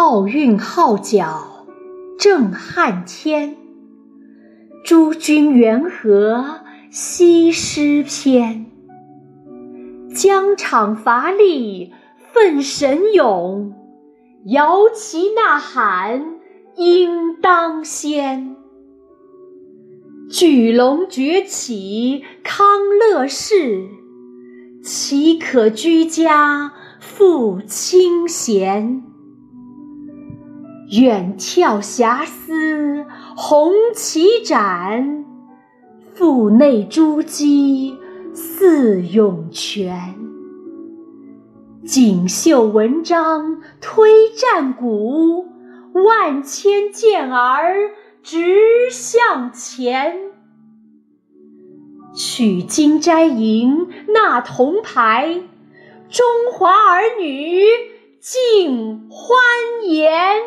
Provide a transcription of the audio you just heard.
奥运号角震撼天，诸君缘何惜诗篇？疆场乏力奋神勇，摇旗呐喊应当先。巨龙崛起康乐世，岂可居家复清闲？远眺遐思红旗展，腹内珠玑似涌泉。锦绣文章推战鼓，万千健儿直向前。取金摘银纳铜牌，中华儿女尽欢颜。